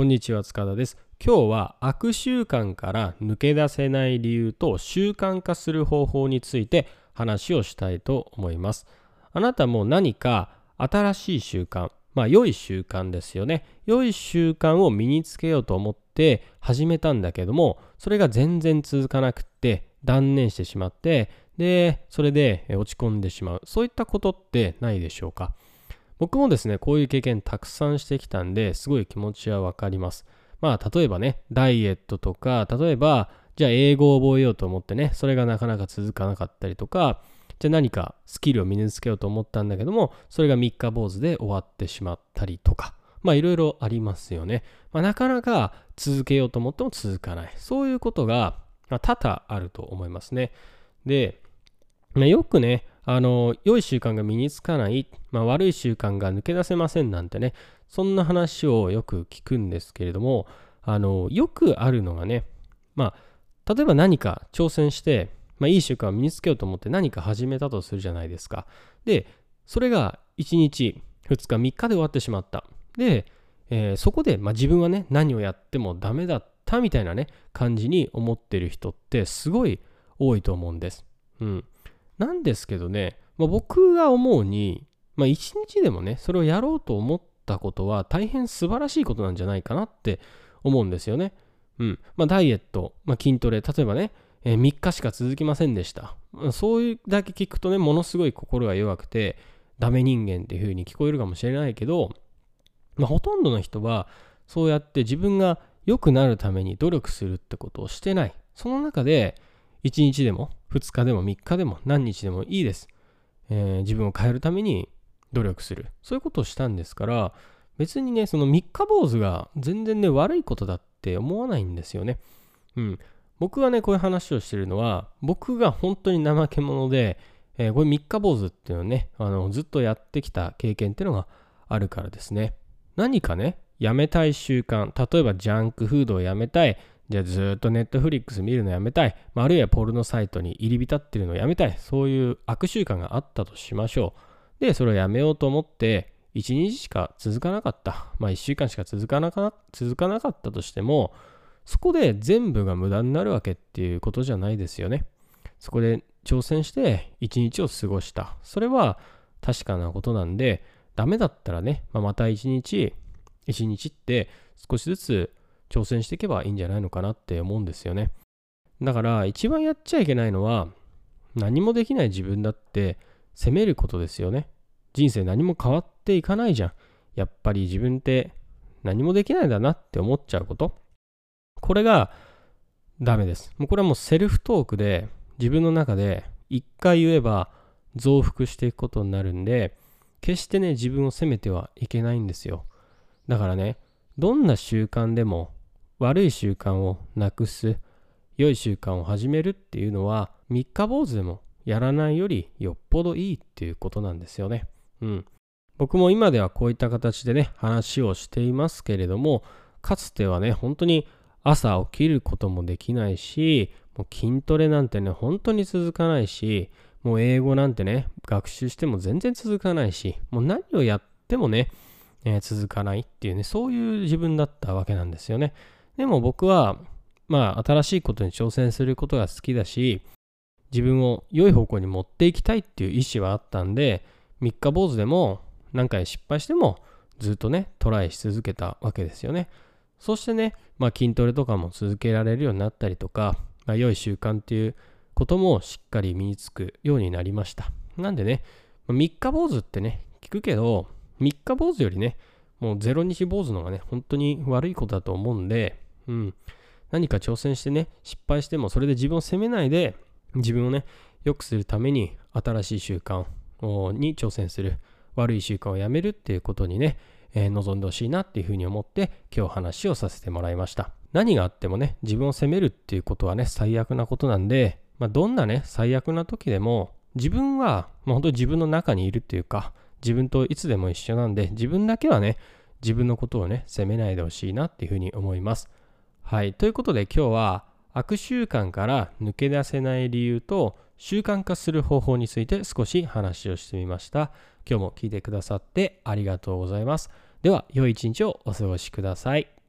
こんにちは塚田です。今日は悪習慣から抜け出せない理由と習慣化する方法について話をしたいと思います。あなたも何か新しい習慣まあ良い習慣ですよね。良い習慣を身につけようと思って始めたんだけどもそれが全然続かなくって断念してしまってでそれで落ち込んでしまう。そういったことってないでしょうか？僕もですね、こういう経験たくさんしてきたんで、すごい気持ちはわかります。まあ、例えばね、ダイエットとか、例えば、じゃあ英語を覚えようと思ってね、それがなかなか続かなかったりとか、じゃあ何かスキルを身につけようと思ったんだけども、それが三日坊主で終わってしまったりとか、まあいろいろありますよね。まあ、なかなか続けようと思っても続かない。そういうことが、多々あると思いますね。で、まあ、よくね、あの、良い習慣が身につかない、まあ、悪い習慣が抜け出せませんなんてね、そんな話をよく聞くんですけれども、あの、よくあるのがね、まあ、例えば何か挑戦して、まあ、いい習慣を身につけようと思って何か始めたとするじゃないですか。で、それが1日、2日、3日で終わってしまった。で、えー、そこで、まあ、自分はね、何をやってもダメだったみたいなね、感じに思ってる人ってすごい多いと思うんです。うん。なんですけどね、まあ、僕が思うに、まあ、一日でもね、それをやろうと思ったことは大変素晴らしいことなんじゃないかなって思うんですよね。うん。まあ、ダイエット、ま、筋トレ、例えばね、えー、3日しか続きませんでした。そういうだけ聞くとね、ものすごい心が弱くて、ダメ人間っていう風に聞こえるかもしれないけど、まあ、ほとんどの人は、そうやって自分が良くなるために努力するってことをしてない。その中で、1日でも2日でも3日でも何日でもいいです。えー、自分を変えるために努力する。そういうことをしたんですから、別にね、その3日坊主が全然ね、悪いことだって思わないんですよね。うん。僕はね、こういう話をしてるのは、僕が本当に怠け者で、えー、これ3日坊主っていうのをね、あの、ずっとやってきた経験っていうのがあるからですね。何かね、やめたい習慣、例えばジャンクフードをやめたい、じゃあずっとネットフリックス見るのやめたい、まあ、あるいはポルノサイトに入り浸ってるのやめたい、そういう悪習慣があったとしましょう。で、それをやめようと思って、1日しか続かなかった。まあ1週間しか続かなか続かなかったとしても、そこで全部が無駄になるわけっていうことじゃないですよね。そこで挑戦して1日を過ごした。それは確かなことなんで、ダメだったらね、まあ、また1日、1日って少しずつ挑戦していけばいいんじゃないのかなって思うんですよね。だから一番やっちゃいけないのは何もできない自分だって責めることですよね。人生何も変わっていかないじゃん。やっぱり自分って何もできないんだなって思っちゃうこと。これがダメです。もうこれはもうセルフトークで自分の中で一回言えば増幅していくことになるんで、決してね、自分を責めてはいけないんですよ。だからね、どんな習慣でも悪い習慣をなくす良い習慣を始めるっていうのは三日坊主でもやらないよりよっぽどいいっていうことなんですよね。うん。僕も今ではこういった形でね話をしていますけれどもかつてはね本当に朝起きることもできないしもう筋トレなんてね本当に続かないしもう英語なんてね学習しても全然続かないしもう何をやってもね、えー、続かないっていうねそういう自分だったわけなんですよね。でも僕は、まあ、新しいことに挑戦することが好きだし、自分を良い方向に持っていきたいっていう意思はあったんで、三日坊主でも何回失敗してもずっとね、トライし続けたわけですよね。そしてね、まあ、筋トレとかも続けられるようになったりとか、まあ、良い習慣っていうこともしっかり身につくようになりました。なんでね、三日坊主ってね、聞くけど、三日坊主よりね、もうゼロ日坊主のがね、本当に悪いことだと思うんで、うん。何か挑戦してね、失敗してもそれで自分を責めないで、自分をね、良くするために新しい習慣に挑戦する。悪い習慣をやめるっていうことにね、えー、望んでほしいなっていうふうに思って今日話をさせてもらいました。何があってもね、自分を責めるっていうことはね、最悪なことなんで、まあ、どんなね、最悪な時でも、自分は、まあ、本当に自分の中にいるっていうか、自分といつでも一緒なんで、自分だけはね、自分のことをね、責めないでほしいなっていうふうに思います。はい。ということで今日は悪習慣から抜け出せない理由と習慣化する方法について少し話をしてみました。今日も聞いてくださってありがとうございます。では、良い一日をお過ごしください。